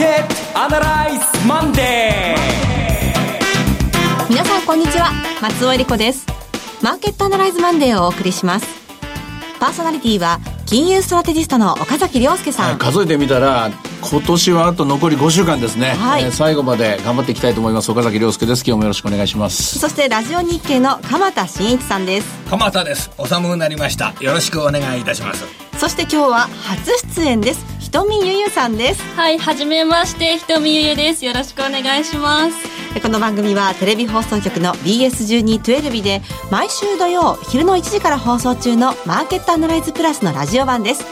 ケットアナライズマンデー皆さんこんにちは。松尾英里子です。マーケットアナライズマンデーをお送りします。パーソナリティは金融ストラテジストの岡崎良介さん、はい、数えてみたら今年はあと残り5週間ですね、はい、えー、最後まで頑張っていきたいと思います岡崎良介です。今日もよろしくお願いします。そしてラジオ日経の鎌田伸一さんです。鎌田です。お寒くなりました。よろしくお願いいたします。そして今日は初出演ですひとみゆゆさんです。はいはじめましてひとみゆゆです。よろしくお願いします。この番組はテレビ放送局の BS1212 で毎週土曜昼の1時から放送中のマーケットアナライズプラスのラジオ版です。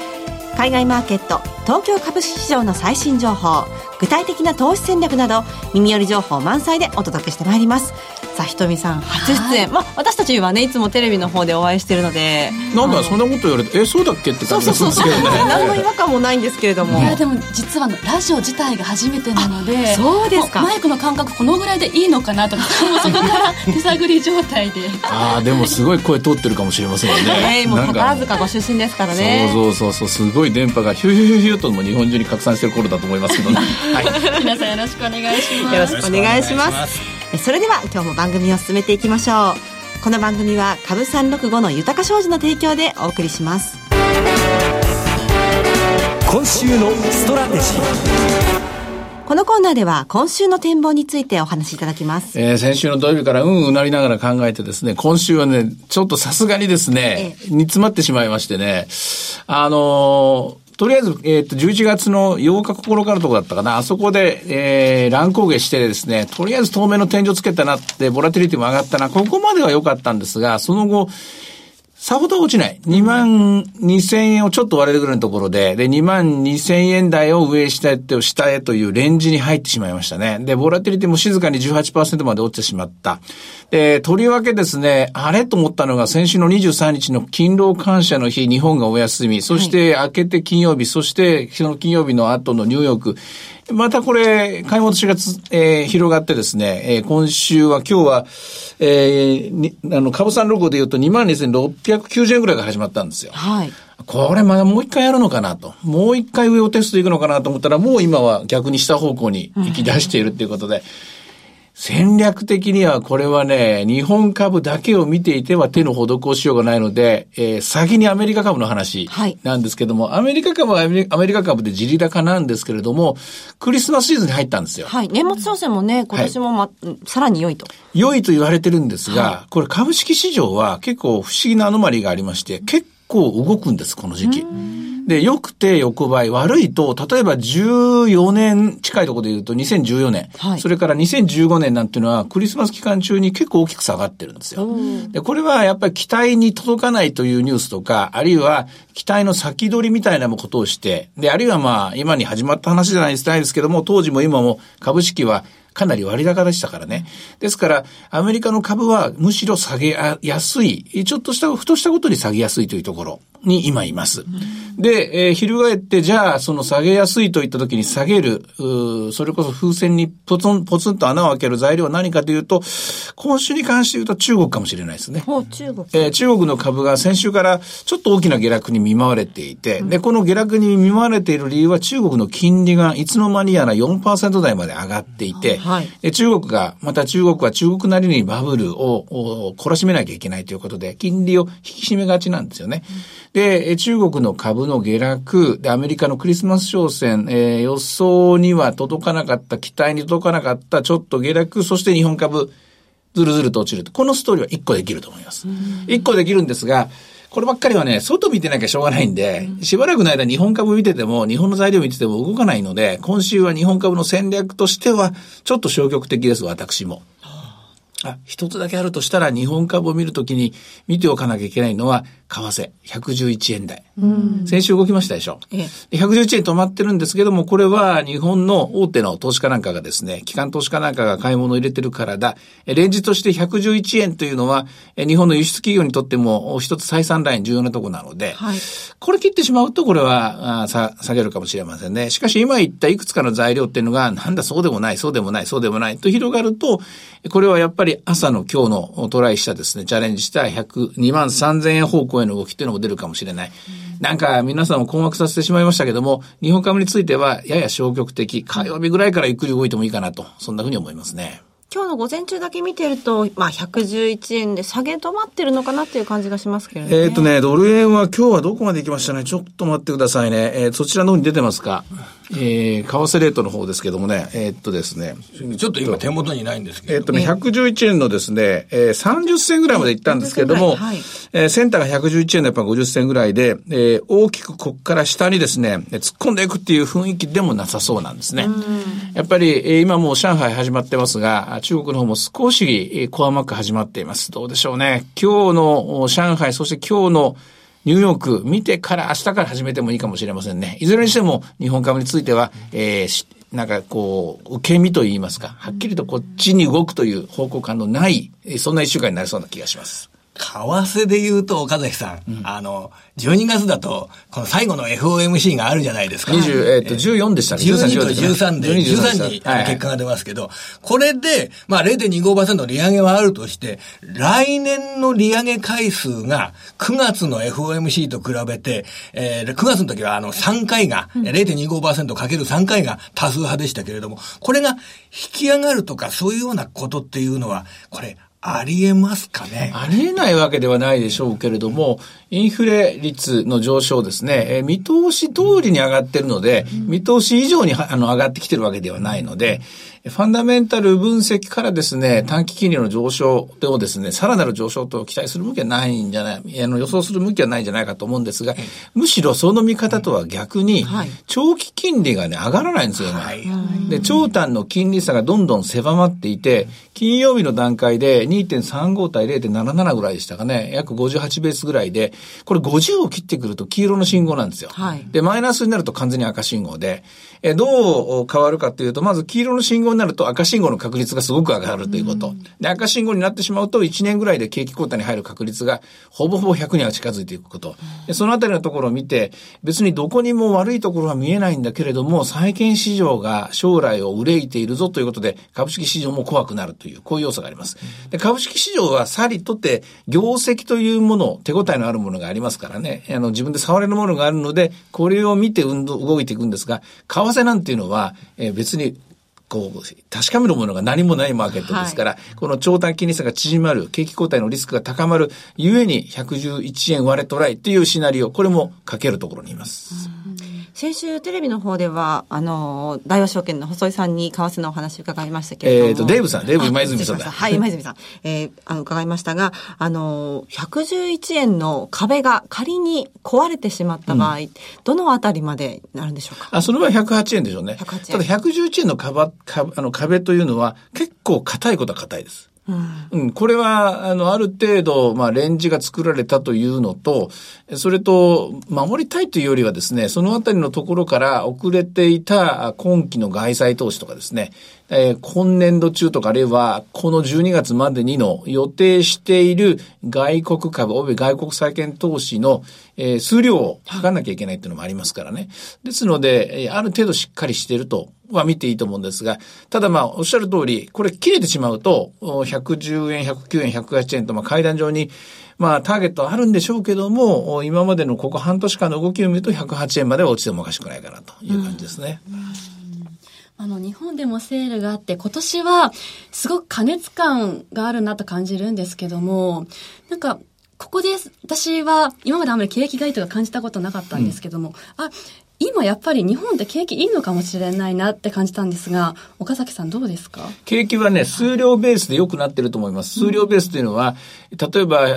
海外マーケット東京株式市場の最新情報具体的な投資戦略など耳寄り情報満載でお届けしてまいります。さあひとみさん初出演、まあ私たちはねいつもテレビの方でお会いしてるので。なんだそんなこと言われてえそうだっけって感じですけどね。何の違和感もないんですけれども。いやでも実はラジオ自体が初めてなのでそうですか。マイクの感覚このぐらいでいいのかなとかそこから手探り状態でああでもすごい声通ってるかもしれませんよねえー、もう宝塚ご出身ですからねそうそうそうそうすごい電波がヒューヒューヒューとも日本中に拡散してる頃だと思いますけどね、はい、皆さんよろしくお願いします。よろしくお願いします。それでは今日も番組を進めていきましょう。この番組は株三六五の豊か商事の提供でお送りします。今週のストラテジー。このコーナーでは今週の展望についてお話しいただきます。えー、先週の土曜日からうんうなりながら考えてですね、今週はね、ちょっとさすがにですね、ええ、煮詰まってしまいましてね、あのーとりあえず、えっ、ー、と、11月の8日9日のとこだったかな、あそこで、えー、乱高下してですね、とりあえず透明の天井つけたなって、ボラティリティも上がったな、ここまでは良かったんですが、その後、さほど落ちない。2万2000円をちょっと割れるぐらいのところで、で、2万2000円台を上下へと下へというレンジに入ってしまいましたね。で、ボラティリティも静かに18%まで落ちてしまった。で、とりわけですね、あれと思ったのが先週の23日の勤労感謝の日、日本がお休み、そして明けて金曜日、そしてその金曜日の後のニューヨーク、またこれ、買い戻しがつ、えー、広がってですね、えー、今週は、今日は、えー、にあの、株産ロゴで言うと22,690円ぐらいが始まったんですよ。はい。これまだもう一回やるのかなと。もう一回上をテストいくのかなと思ったら、もう今は逆に下方向に行き出しているっていうことで、うん戦略的にはこれはね、日本株だけを見ていては手の施しようがないので、えー、先にアメリカ株の話なんですけども、はい、アメリカ株はアメリカ株で地利高なんですけれども、クリスマスシーズンに入ったんですよ。はい。年末商戦もね、今年もま、はい、さらに良いと。良いと言われてるんですが、はい、これ株式市場は結構不思議なアノマリーがありまして、結構動くんです、この時期。で、良くて横ばい、悪いと、例えば14年近いところで言うと2014年、はい、それから2015年なんていうのはクリスマス期間中に結構大きく下がってるんですよ。で、これはやっぱり期待に届かないというニュースとか、あるいは期待の先取りみたいなことをして、で、あるいはまあ、今に始まった話じゃないですけども、当時も今も株式はかなり割高でしたからね。ですから、アメリカの株はむしろ下げやすい、ちょっとした、ふとしたことに下げやすいというところに今います。で、えー、翻って、じゃあ、その下げやすいといった時に下げる、それこそ風船にポツン、ポツンと穴を開ける材料は何かというと、今週に関して言うと中国かもしれないですね。中国。えー、中国の株が先週からちょっと大きな下落に見舞われていて、うん、で、この下落に見舞われている理由は中国の金利がいつの間にやら4%台まで上がっていて、はい、で中国が、また中国は中国なりにバブルを懲らしめなきゃいけないということで、金利を引き締めがちなんですよね。うんで、中国の株の下落、で、アメリカのクリスマス商戦、えー、予想には届かなかった、期待に届かなかった、ちょっと下落、そして日本株、ずるずると落ちると。このストーリーは一個できると思います。一個できるんですが、こればっかりはね、外見てなきゃしょうがないんで、しばらくの間日本株見てても、日本の材料見てても動かないので、今週は日本株の戦略としては、ちょっと消極的です、私も。あ、一つだけあるとしたら、日本株を見るときに見ておかなきゃいけないのは、為替、111円台。先週動きましたでしょ？ええ、111円止まってるんですけども、これは日本の大手の投資家なんかがですね、機関投資家なんかが買い物を入れてるからだ。レンジとして111円というのは、日本の輸出企業にとっても一つ採算ライン重要なとこなので、はい、これ切ってしまうと、これはあ下げるかもしれませんね。しかし今言ったいくつかの材料っていうのが、なんだそうでもない、そうでもない、そうでもないと広がると、これはやっぱり朝の今日のトライしたですね、チャレンジした100、2万3000円方向への動きっていうのも出るかもしれない。なんか皆さんを困惑させてしまいましたけども、日本株についてはやや消極的、火曜日ぐらいからゆっくり動いてもいいかなと、そんなふうに思いますね。今日の午前中だけ見てると、まあ、111円で下げ止まってるのかなっていう感じがしますけれどね。えっ、とね、ドル円は今日はどこまで行きましたね？ちょっと待ってくださいね。えー、そちらの方に出てますか？えー、為替レートの方ですけどもね、えー、っとですね。ちょっと今手元にないんですけど。えー、っとね、111円のですね、えー、30銭ぐらいまで行ったんですけども、はい、えー、センターが111円のやっぱ50銭ぐらいで、えー、大きくこっから下にですね、突っ込んでいくっていう雰囲気でもなさそうなんですね。やっぱり、えー、今もう上海始まってますが、中国の方も少し、えー、コアマック始まっています。どうでしょうね。今日の上海、そして今日のニューヨーク見てから明日から始めてもいいかもしれませんね。いずれにしても日本株については、えー、なんかこう、受け身と言いますか、はっきりとこっちに動くという方向感のない、そんな一週間になりそうな気がします。為替で言うと、岡崎さん、うん、あの、12月だと、この最後の FOMC があるじゃないですか。20、えー、っと、14でしたね。12と13で、13に結果が出ますけど、はい、これで、まあ0.25%の利上げはあるとして、来年の利上げ回数が9月の FOMC と比べて、えー、9月の時はあの3回が、うん、0.25%かける3回が多数派でしたけれども、これが引き上がるとかそういうようなことっていうのは、これ、ありえますかね？ありえないわけではないでしょうけれども、インフレ率の上昇ですね、えー、見通し通りに上がってるので、見通し以上にあの上がってきてるわけではないので、ファンダメンタル分析からですね、短期金利の上昇をですね、さらなる上昇と期待する向きはないんじゃない、あの予想する向きはないんじゃないかと思うんですが、むしろその見方とは逆に、長期金利がね、上がらないんですよ、今。で、長短の金利差がどんどん狭まっていて、金曜日の段階で2.35対0.77ぐらいでしたかね、約58ベースぐらいで、これ50を切ってくると黄色の信号なんですよ。はい、で、マイナスになると完全に赤信号で、えどう変わるかというと、まず黄色の信号になると赤信号の確率がすごく上がるということ。で、赤信号になってしまうと1年ぐらいで景気後退に入る確率がほぼほぼ100には近づいていくこと。でそのあたりのところを見て、別にどこにも悪いところは見えないんだけれども、債券市場が将来を憂いているぞということで、株式市場も怖くなるという、こういう要素があります。で株式市場はさりとって業績というもの、手応えのあるものがありますからね、あの自分で触れるものがあるので、これを見て運動、動いていくんですが、為替なんていうのは、えー、別にこう、確かめるものが何もないマーケットですから、はい、この長短金利差が縮まる、景気後退のリスクが高まる、ゆえに111円割れトライっていうシナリオ、これもかけるところにいます。先週テレビの方では、あの、大和証券の細井さんに為替のお話伺いましたけれども。えっ、ー、と、デーブさん、デーブ今泉さんだ。はい、今泉さん。えー、あの、伺いましたが、あの、111円の壁が仮に壊れてしまった場合、うん、どのあたりまでなるんでしょうか？あ、その場合108円でしょうね。108円。ただ111円の壁、あの壁というのは結構硬いことは硬いです。うん、これは、あの、ある程度、まあ、レンジが作られたというのと、それと、守りたいというよりはですね、そのあたりのところから遅れていた今期の外債投資とかですね、えー、今年度中とかあるいはこの12月までにの予定している外国株及び外国債券投資の、えー、数量を測らなきゃいけないっていうのもありますからね。ですので、え、ある程度しっかりしているとは見ていいと思うんですが、ただまあおっしゃる通り、これ切れてしまうと、110円、109円、108円とまあ階段上にまあ、ターゲットあるんでしょうけども、今までのここ半年間の動きを見ると108円までは落ちてもおかしくないかなという感じですね。うんあの、日本でもセールがあって、今年はすごく過熱感があるなと感じるんですけども、なんか、ここで私は今まであんまり景気がいいと感じたことなかったんですけども、うん、あ、今やっぱり日本って景気いいのかもしれないなって感じたんですが、岡崎さんどうですか？景気はね、数量ベースで良くなってると思います。数量ベースというのは、例えば、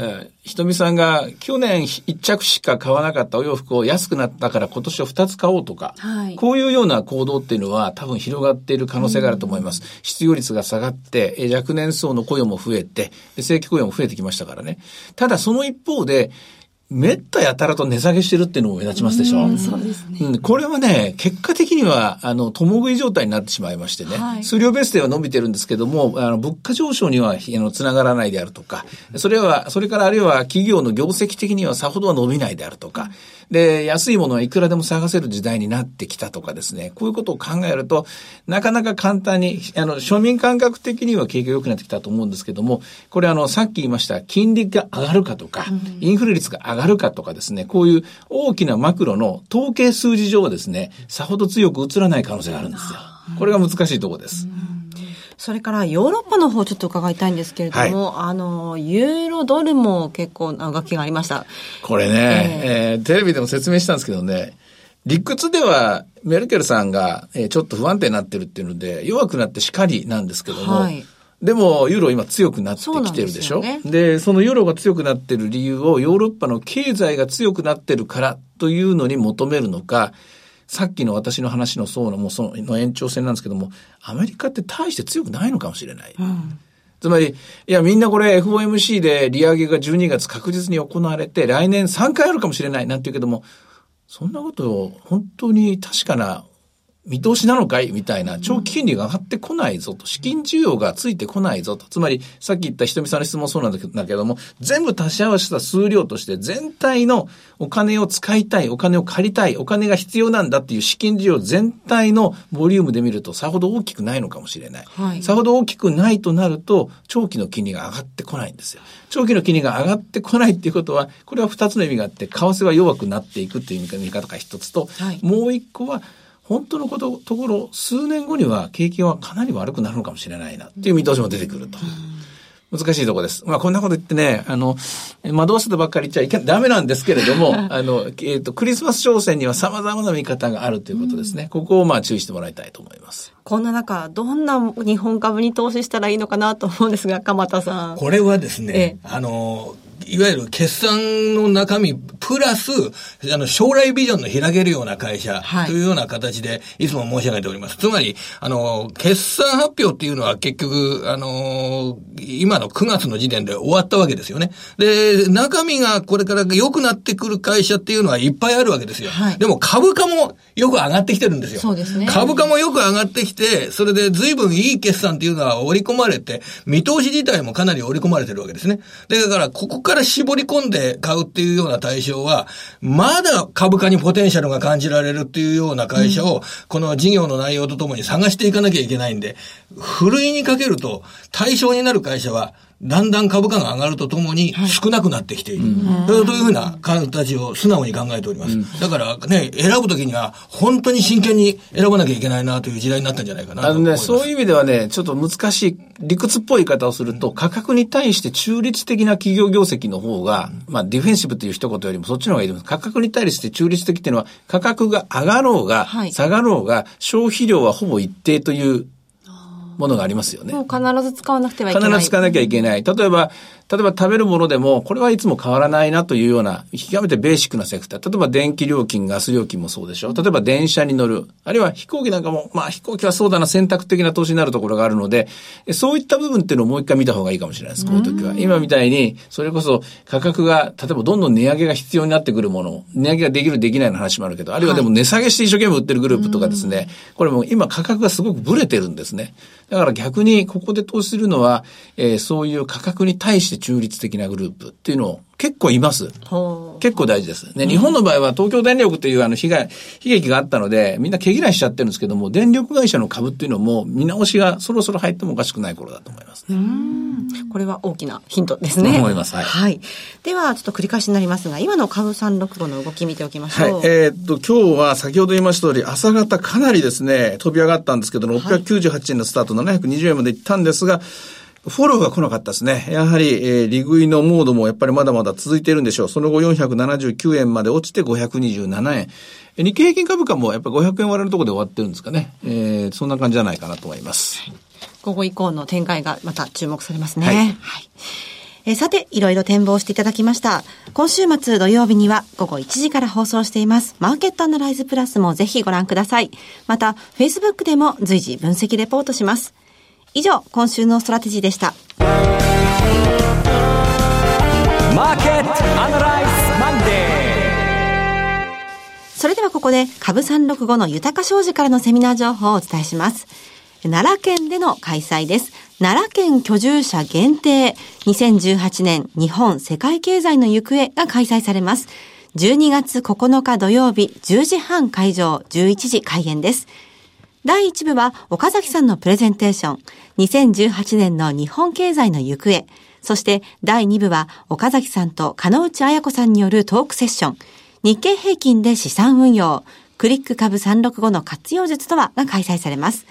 ひとみさんが去年一着しか買わなかったお洋服を安くなったから今年は二つ買おうとか、はい、こういうような行動っていうのは多分広がっている可能性があると思います。失業率が下がって、若年層の雇用も増えて、正規雇用も増えてきましたからね。ただその一方で、めったやたらと値下げしてるっていうのも目立ちますでしょ？うそうですね。うん、これはね、結果的には、あの、共食い状態になってしまいましてね、はい、数量ベースでは伸びてるんですけども、あの、物価上昇には、あの、つながらないであるとか、それは、それからあるいは企業の業績的にはさほどは伸びないであるとか、で、安いものはいくらでも探せる時代になってきたとかですね、こういうことを考えると、なかなか簡単に、あの、庶民感覚的には景気が良くなってきたと思うんですけども、これあの、さっき言いました、金利が上がるかとか、インフレ率が上ががるかとかですね、こういう大きなマクロの統計数字上はですね、さほど強く映らない可能性があるんですよ。これが難しいところです。それからヨーロッパの方ちょっと伺いたいんですけれども、はい、あの、ユーロドルも結構な動きがありました。これね、えー、えー、テレビでも説明したんですけどね、理屈ではメルケルさんが、えー、ちょっと不安定になってるっていうので、弱くなってしかりなんですけども、はい、でも、ユーロ今強くなってきてるでしょ？で、ね、そのユーロが強くなってる理由をヨーロッパの経済が強くなってるからというのに求めるのか、さっきの私の話の層のもうその延長線なんですけども、アメリカって大して強くないのかもしれない。うん、つまり、いや、みんなこれ FOMC で利上げが12月確実に行われて、来年3回あるかもしれないなんて言うけども、そんなことを本当に確かな見通しなのかい？みたいな、長期金利が上がってこないぞと、資金需要がついてこないぞと。つまり、さっき言ったひとみさんの質問そうなんだけども、全部足し合わせた数量として全体のお金を使いたい、お金を借りたい、お金が必要なんだっていう資金需要全体のボリュームで見るとさほど大きくないのかもしれない。はい、さほど大きくないとなると、長期の金利が上がってこないんですよ。長期の金利が上がってこないっていうことは、これは二つの意味があって、為替は弱くなっていくっていう見方が一つと、はい、もう一個は、本当のこと、ところ、数年後には景気はかなり悪くなるのかもしれないなっていう見通しも出てくると。難しいところです。まあ、こんなこと言ってね、あの、惑わせたばっかり言っちゃいけダメなんですけれども、あの、えっ、ー、と、クリスマス商戦には様々な見方があるということですね。ここをまあ注意してもらいたいと思います。こんな中、どんな日本株に投資したらいいのかなと思うんですが、鎌田さん。これはですね、あの、いわゆる決算の中身、プラス、あの、将来ビジョンの開けるような会社というような形で、いつも申し上げております。つまり、あの、決算発表っていうのは結局、あの、今の9月の時点で終わったわけですよね。で、中身がこれから良くなってくる会社っていうのはいっぱいあるわけですよ。はい、でも株価もよく上がってきてるんですよ。そうですね。株価もよく上がってきて、それで随分いい決算っていうのは織り込まれて、見通し自体もかなり織り込まれてるわけですね。だから、ここから絞り込んで買うっていうような対象は、まだ株価にポテンシャルが感じられるっていうような会社を、この事業の内容とともに探していかなきゃいけないんで、ふるいにかけると対象になる会社は、だんだん株価が上がるとともに少なくなってきている。はい、というふうな形を素直に考えております。うん、だからね、選ぶときには本当に真剣に選ばなきゃいけないなという時代になったんじゃないかなあのね、そういう意味ではね、ちょっと難しい、理屈っぽい言い方をすると、価格に対して中立的な企業業績の方が、まあディフェンシブという一言よりもそっちの方がいいと思います。価格に対して中立的っていうのは、価格が上がろうが、下がろうが、消費量はほぼ一定というものがありますよね。もう必ず使わなくてはいけない。必ず使わなきゃいけない。例えば、例えば食べるものでも、これはいつも変わらないなというような、極めてベーシックなセクター。例えば電気料金、ガス料金もそうでしょ。例えば電車に乗る。あるいは飛行機なんかも、まあ飛行機はそうだな、選択的な投資になるところがあるので、そういった部分っていうのをもう一回見た方がいいかもしれないです、こういう時は。今みたいに、それこそ価格が、例えばどんどん値上げが必要になってくるもの、値上げができる、できないの話もあるけど、あるいはでも値下げして一生懸命売ってるグループとかですね、これも今価格がすごくブレてるんですね。だから逆にここで投資するのは、えー、そういう価格に対して中立的なグループっていうのを結構います。結構大事です。ね、日本の場合は東京電力というあの被害、悲劇があったので、みんな毛嫌いしちゃってるんですけども、電力会社の株っていうのも見直しがそろそろ入ってもおかしくない頃だと思いますね。これは大きなヒントですね。思います。はい。はい、では、ちょっと繰り返しになりますが、今の株365の動き見ておきましょう。はい。えー、っと、今日は先ほど言いました通り、朝方かなりですね、飛び上がったんですけど、698円のスタート、720円までいったんですが、フォローが来なかったですね。やはり、えー、利食いのモードもやっぱりまだまだ続いているんでしょう。その後479円まで落ちて527円。日経平均株価もやっぱり500円割れるところで終わってるんですかね。えー、そんな感じじゃないかなと思います。午後以降の展開がまた注目されますね。はい。はいえさて、いろいろ展望していただきました。今週末土曜日には午後1時から放送しています。マーケットアナライズプラスもぜひご覧ください。また、Facebook でも随時分析レポートします。以上、今週のストラテジーでした。マーケットアナライズマンデーそれではここで株365の豊商事からのセミナー情報をお伝えします。奈良県での開催です。奈良県居住者限定2018年日本世界経済の行方が開催されます。12月9日土曜日10時半会場11時開演です。第1部は岡崎さんのプレゼンテーション、2018年の日本経済の行方、そして第2部は岡崎さんと金内彩子さんによるトークセッション、日経平均で資産運用、クリック株365の活用術とはが開催されます。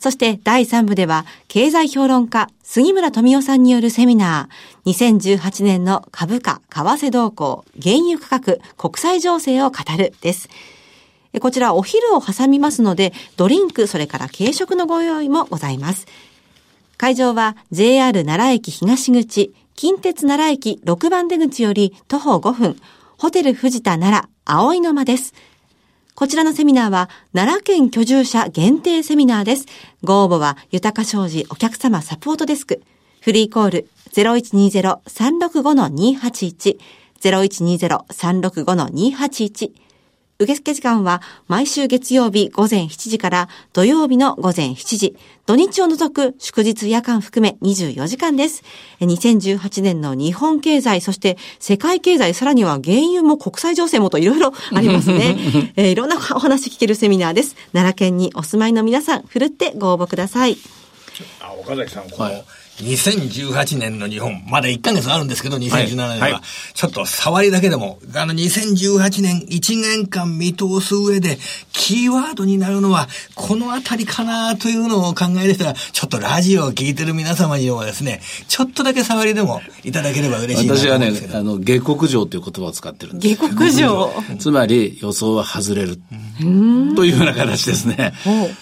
そして第3部では経済評論家杉村富夫さんによるセミナー。2018年の株価、為替動向、原油価格、国際情勢を語るです。こちらお昼を挟みますのでドリンク、それから軽食のご用意もございます。会場は JR 奈良駅東口、近鉄奈良駅6番出口より徒歩5分、ホテル藤田奈良、葵の間です。こちらのセミナーは奈良県居住者限定セミナーです。ご応募は豊か商事お客様サポートデスク。フリーコール0120-365-281 0120-365-281受付時間は毎週月曜日午前7時から土曜日の午前7時、土日を除く祝日夜間含め24時間です。2018年の日本経済、そして世界経済、さらには原油も国際情勢もといろいろありますね。えー、いろんなお話聞けるセミナーです。奈良県にお住まいの皆さん、ふるってご応募ください。あ、岡崎さん、この、はい2018年の日本、まだ1ヶ月あるんですけど、2017年は、はいは。い、ちょっと触りだけでも、あの、2018年1年間見通す上で、キーワードになるのは、このあたりかなというのを考える人は、ちょっとラジオを聞いてる皆様にもですね、ちょっとだけ触りでもいただければ嬉しい私はね、あの、下克上という言葉を使ってるんです。下克上。つまり、予想は外れる。というような形ですね。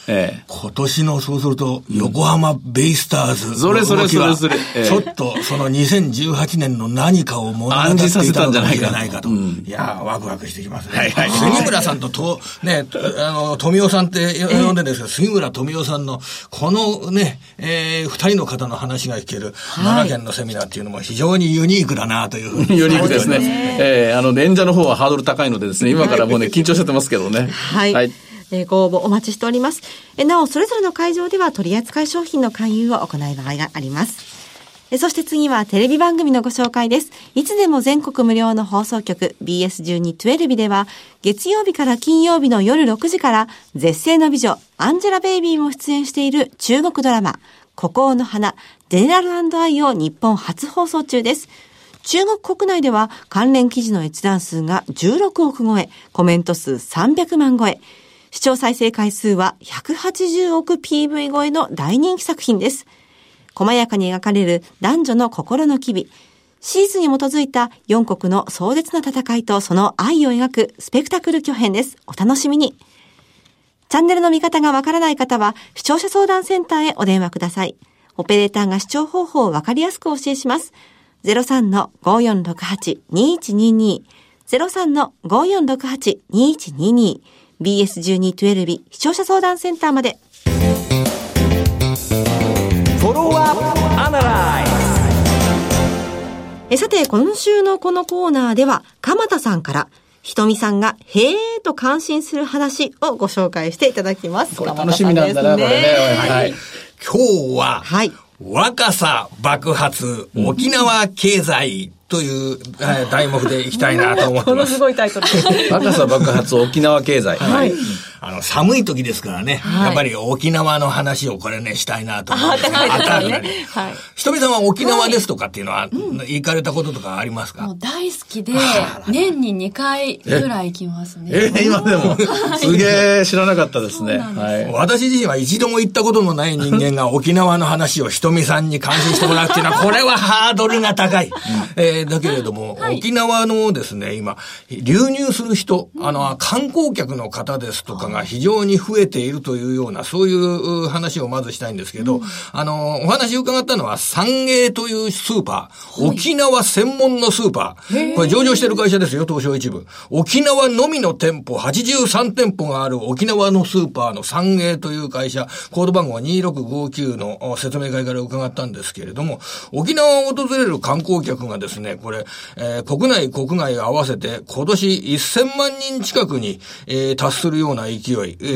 ええ、今年の、そうすると、横浜ベイスターズ。それそれ時は、ちょっとその2018年の何かを物語っていたのかもしれないかと。いやワクワクしてきますね。はいはい、杉村さんとと、ね、あの、富夫さんって呼んでるんですけど、杉村富夫さんの、このね、えー、二人の方の話が聞ける、奈良県のセミナーっていうのも非常にユニークだなというふうに。ユニークですね。えー、あの、演者の方はハードル高いのでですね、今からもうね、緊張してますけどね。はい。はいえー、ご応募お待ちしております。えなお、それぞれの会場では取扱い商品の勧誘を行う場合があります。そして次はテレビ番組のご紹介です。いつでも全国無料の放送局 BS1212 では月曜日から金曜日の夜6時から絶世の美女アンジェラベイビーも出演している中国ドラマ孤高の花ジェネラルアイを日本初放送中です。中国国内では関連記事の閲覧数が16億超え、コメント数300万超え、視聴再生回数は180億 PV 超えの大人気作品です。細やかに描かれる男女の心の機微。シーズンに基づいた4国の壮絶な戦いとその愛を描くスペクタクル巨編です。お楽しみに。チャンネルの見方がわからない方は、視聴者相談センターへお電話ください。オペレーターが視聴方法をわかりやすくお教えします。03-5468-2122 03-5468-2122 BS1212 視聴者相談センターまで。えさて、今週のこのコーナーでは、鎌田さんから、ひとみさんが、へえと感心する話をご紹介していただきます。これ楽しみなんだな、これね。はい。今日は、はい。若さ爆発、沖縄経済という、題目でいきたいなと思ってます。このすごいタイトル。若さ爆発沖縄経済。はい。あの、寒い時ですからね、はい、やっぱり沖縄の話をこれね、したいなと思って。あ、暖かいですね。はい。ひとみさんは沖縄ですとかっていうのは、行かれたこととかありますか、もう大好きで、年に2回ぐらい行きますね。え、今でも、すげえ知らなかったですね。はい。私自身は一度も行ったことのない人間が沖縄の話をひとみさんに感心してもらうっていうのは、これはハードルが高い。えー、だけれども、沖縄のですね、今、流入する人、あの、観光客の方ですとかが非常に増えているというような、そういう話をまずしたいんですけど、うん、あの、お話伺ったのは、三栄というスーパー、はい、沖縄専門のスーパー。これ上場してる会社ですよ、東証一部。沖縄のみの店舗、83店舗がある沖縄のスーパーの三栄という会社、コード番号は2659の説明会から伺ったんですけれども、沖縄を訪れる観光客がですね、これ、えー、国内、国外合わせて今年1000万人近くに、えー、達するような勢い。え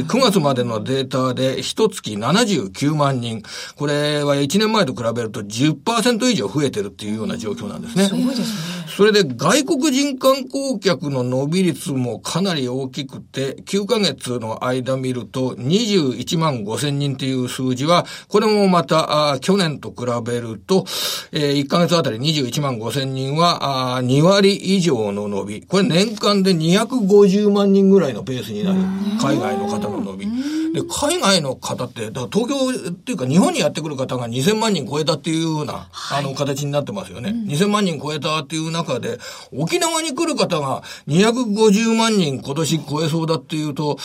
ー、9月までのデータで一月79万人。これは1年前と比べると10%以上増えてるっていうような状況なんですね。すごいですね。それで外国人観光客の伸び率もかなり大きくて、9ヶ月の間見ると21万5千人っていう数字は、これもまた、去年と比べると、えー、1ヶ月あたり21万5千人は、あ2割以上の伸び。これ年間で250万人ぐらいのペースになる。海外の方の伸び。で、海外の方って、だから東京っていうか日本にやってくる方が2000万人超えたっていうような、はい、あの形になってますよね。うん、2000万人超えたっていう中で、沖縄に来る方が250万人今年超えそうだっていうと、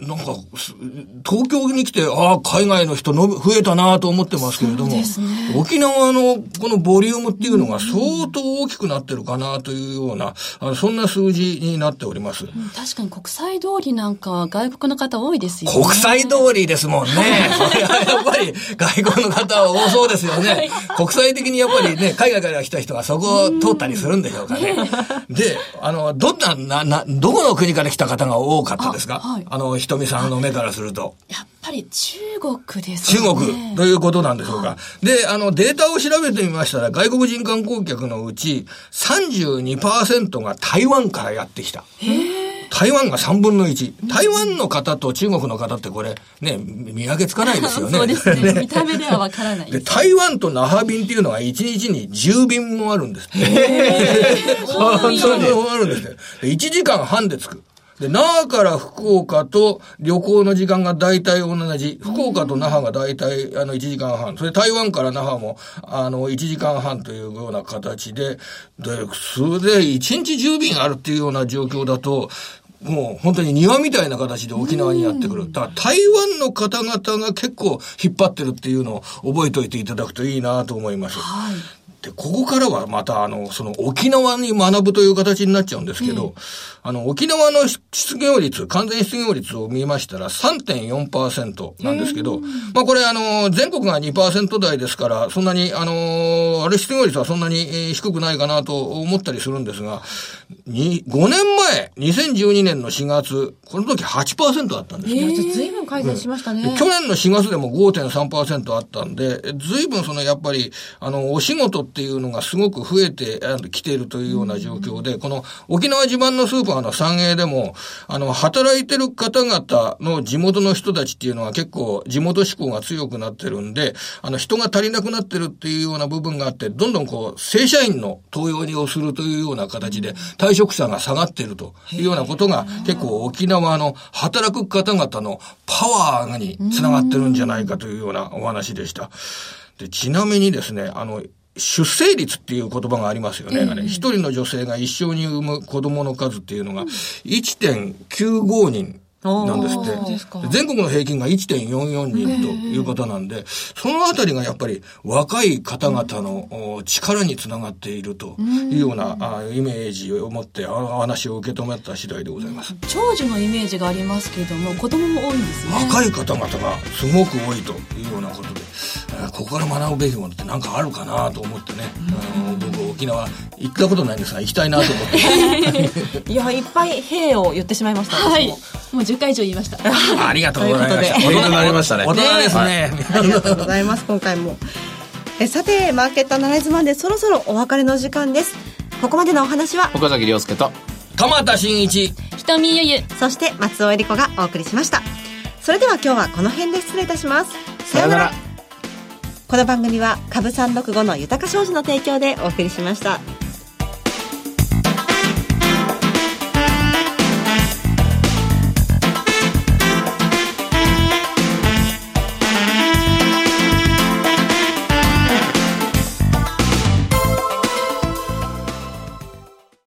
なんか、東京に来て、ああ、海外の人の増えたなと思ってますけれども、ね、沖縄のこのボリュームっていうのが相当大きくなってるかなというような、あのそんな数字になっております。確かに国際通りなんか外国の方多いですよね。国際通りですもんね。やっぱり外国の方は多そうですよね。はい、国際的にやっぱりね、海外から来た人はそこを通ったりするんでしょうかね。で、あの、どんな、な、な、どこの国から来た方が多かったですか？あはい、あの、ひとみさんの目からすると。やっぱり中国ですね。中国ということなんでしょうか。で、あの、データを調べてみましたら、外国人観光客のうち32%が台湾からやってきた。台湾が3分の1。台湾の方と中国の方ってこれ、ね、見分けつかないですよね。そうです ね。見た目ではわからないで。台湾と那覇便っていうのは1日に10便もあるんです。本当に。あるんです1時間半で着く。で、那覇から福岡と旅行の時間が大体同じ。福岡と那覇が大体あの1時間半。それ台湾から那覇もあの1時間半というような形で、で、それで1日10便あるっていうような状況だと、もう本当に庭みたいな形で沖縄にやってくる。だから台湾の方々が結構引っ張ってるっていうのを覚えておいていただくといいなと思います。はいで、ここからはまた、あの、その沖縄に学ぶという形になっちゃうんですけど、あの、沖縄の失業率、完全失業率を見ましたら3.4%なんですけど、まあこれあの、全国が2%台ですから、そんなに、あの、あれ失業率はそんなに低くないかなと思ったりするんですが、に、5年前、2012年の4月、この時8%あったんですね。ずいぶん改善しましたね、去年の4月でも5.3%あったんで、ずいぶんそのやっぱり、あの、お仕事っていうのがすごく増えてきているというような状況で、この沖縄自慢のスーパーの三栄でも、あの、働いてる方々の地元の人たちっていうのは結構地元志向が強くなってるんで、あの、人が足りなくなってるっていうような部分があって、どんどんこう、正社員の登用にをするというような形で、退職者が下がっているというようなことが、結構沖縄の働く方々のパワーにつながってるんじゃないかというようなお話でした。で、ちなみにですね、あの、出生率っていう言葉がありますよね。一、人の女性が一生に産む子供の数っていうのが1.95人。なんですって。全国の平均が1.44人ということなんで、そのあたりがやっぱり若い方々の力につながっているというようなイメージを持ってお話を受け止めた次第でございます。長寿のイメージがありますけれども、子供も多いんですね。若い方々がすごく多いというようなことで。ここから学ぶべきものって何かあるかなと思ってね、あの僕沖縄行ったことないんですが行きたいなと思って いやいっぱい「へを言ってしまいましたはいもう10回以上言いました。ありがとうございました。大人になりましたね。大人ですね、はい、ありがとうございます今回も。えさてマーケットアナライズマンでそろそろお別れの時間です。ここまでのお話は岡崎亮介と。鎌田新一。瞳ゆゆそして松尾恵理子がお送りしました。それでは今日はこの辺で失礼いたします。さようなら。この番組は株三六五の豊か商事の提供でお送りしました。